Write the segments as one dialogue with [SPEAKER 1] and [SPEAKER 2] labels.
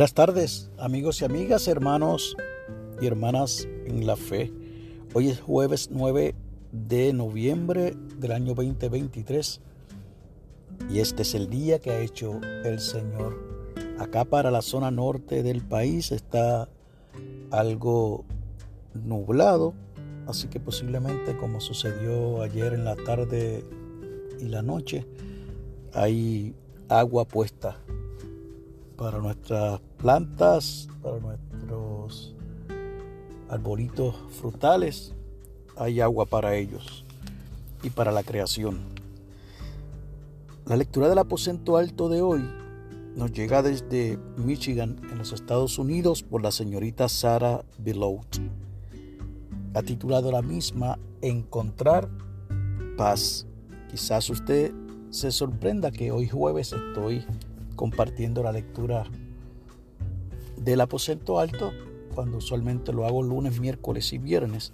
[SPEAKER 1] Buenas tardes, amigos y amigas, hermanos y hermanas en la fe. Hoy es jueves 9 de noviembre del año 2023 y este es el día que ha hecho el Señor. Acá para la zona norte del país está algo nublado, así que posiblemente como sucedió ayer en la tarde y la noche, hay agua puesta para nuestras plantas, para nuestros arbolitos frutales, hay agua para ellos y para la creación. La lectura del aposento alto de hoy nos llega desde Michigan, en los Estados Unidos, por la señorita Sarah Below. Ha titulado la misma Encontrar paz. Quizás usted se sorprenda que hoy jueves estoy compartiendo la lectura del aposento alto, cuando usualmente lo hago lunes, miércoles y viernes.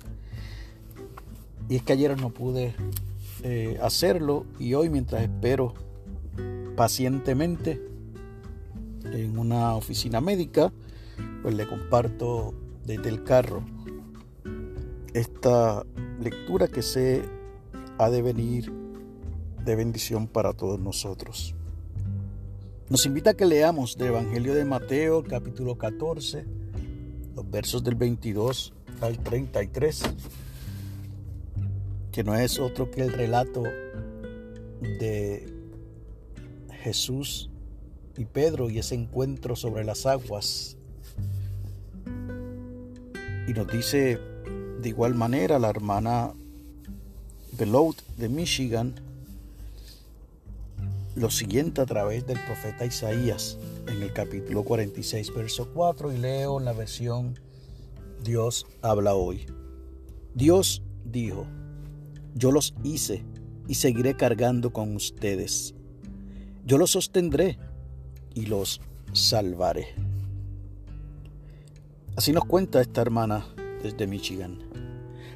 [SPEAKER 1] Y es que ayer no pude eh, hacerlo y hoy mientras espero pacientemente en una oficina médica, pues le comparto desde el carro esta lectura que se ha de venir de bendición para todos nosotros. Nos invita a que leamos del Evangelio de Mateo, capítulo 14, los versos del 22 al 33, que no es otro que el relato de Jesús y Pedro y ese encuentro sobre las aguas. Y nos dice de igual manera la hermana Beloud de Michigan, lo siguiente a través del profeta Isaías en el capítulo 46, verso 4, y leo la versión Dios habla hoy. Dios dijo, yo los hice y seguiré cargando con ustedes. Yo los sostendré y los salvaré. Así nos cuenta esta hermana desde Michigan.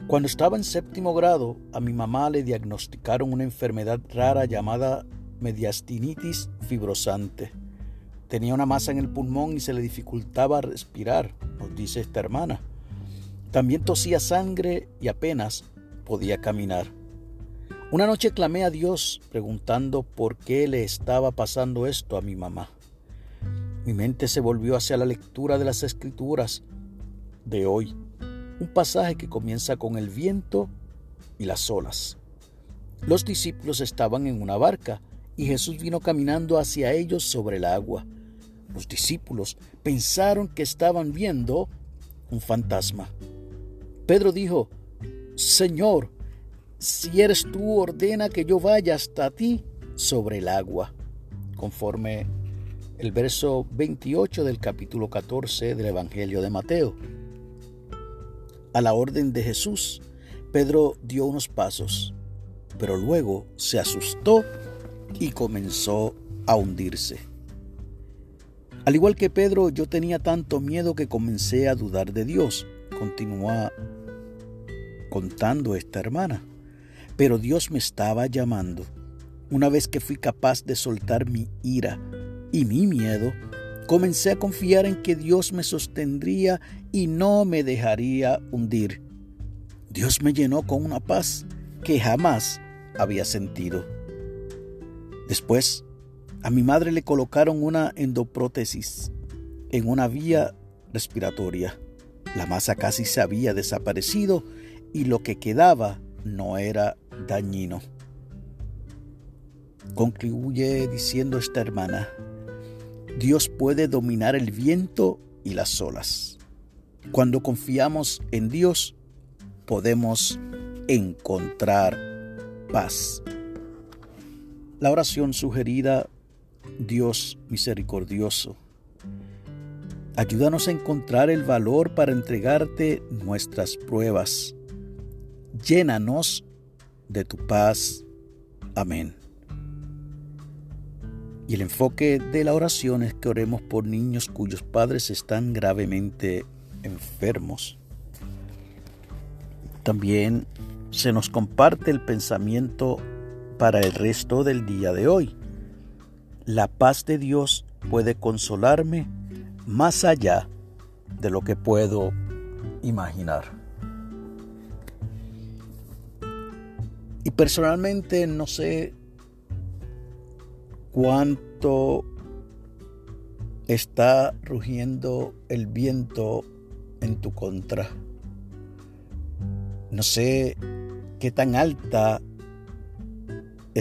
[SPEAKER 1] Cuando estaba en séptimo grado, a mi mamá le diagnosticaron una enfermedad rara llamada mediastinitis fibrosante. Tenía una masa en el pulmón y se le dificultaba respirar, nos dice esta hermana. También tosía sangre y apenas podía caminar. Una noche clamé a Dios preguntando por qué le estaba pasando esto a mi mamá. Mi mente se volvió hacia la lectura de las escrituras de hoy, un pasaje que comienza con el viento y las olas. Los discípulos estaban en una barca y Jesús vino caminando hacia ellos sobre el agua. Los discípulos pensaron que estaban viendo un fantasma. Pedro dijo, Señor, si eres tú, ordena que yo vaya hasta ti sobre el agua, conforme el verso 28 del capítulo 14 del Evangelio de Mateo. A la orden de Jesús, Pedro dio unos pasos, pero luego se asustó y comenzó a hundirse. Al igual que Pedro, yo tenía tanto miedo que comencé a dudar de Dios, continúa contando esta hermana. Pero Dios me estaba llamando. Una vez que fui capaz de soltar mi ira y mi miedo, comencé a confiar en que Dios me sostendría y no me dejaría hundir. Dios me llenó con una paz que jamás había sentido. Después, a mi madre le colocaron una endoprótesis en una vía respiratoria. La masa casi se había desaparecido y lo que quedaba no era dañino. Concluye diciendo esta hermana, Dios puede dominar el viento y las olas. Cuando confiamos en Dios, podemos encontrar paz. La oración sugerida, Dios misericordioso, ayúdanos a encontrar el valor para entregarte nuestras pruebas. Llénanos de tu paz. Amén. Y el enfoque de la oración es que oremos por niños cuyos padres están gravemente enfermos. También se nos comparte el pensamiento para el resto del día de hoy. La paz de Dios puede consolarme más allá de lo que puedo imaginar. Y personalmente no sé cuánto está rugiendo el viento en tu contra. No sé qué tan alta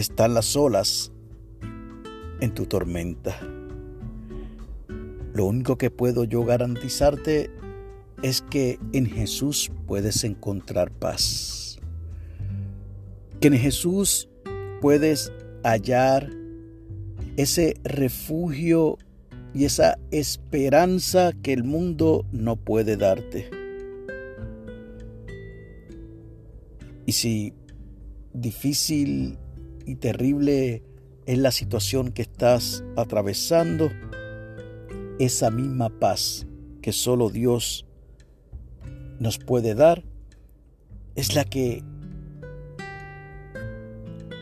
[SPEAKER 1] están las olas en tu tormenta. Lo único que puedo yo garantizarte es que en Jesús puedes encontrar paz. Que en Jesús puedes hallar ese refugio y esa esperanza que el mundo no puede darte. Y si difícil y terrible es la situación que estás atravesando, esa misma paz que solo Dios nos puede dar es la que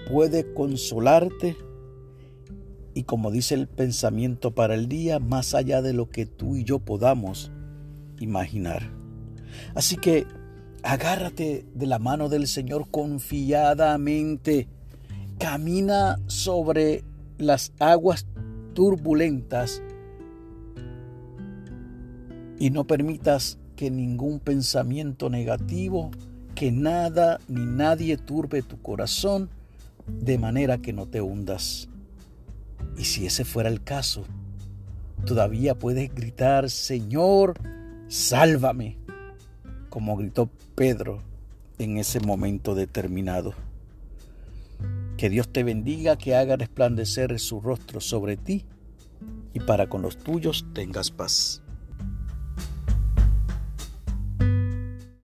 [SPEAKER 1] puede consolarte y como dice el pensamiento para el día, más allá de lo que tú y yo podamos imaginar. Así que agárrate de la mano del Señor confiadamente, camina sobre las aguas turbulentas y no permitas que ningún pensamiento negativo, que nada ni nadie turbe tu corazón de manera que no te hundas. Y si ese fuera el caso, todavía puedes gritar, Señor, sálvame, como gritó Pedro en ese momento determinado. Que Dios te bendiga, que haga resplandecer su rostro sobre ti y para con los tuyos tengas paz.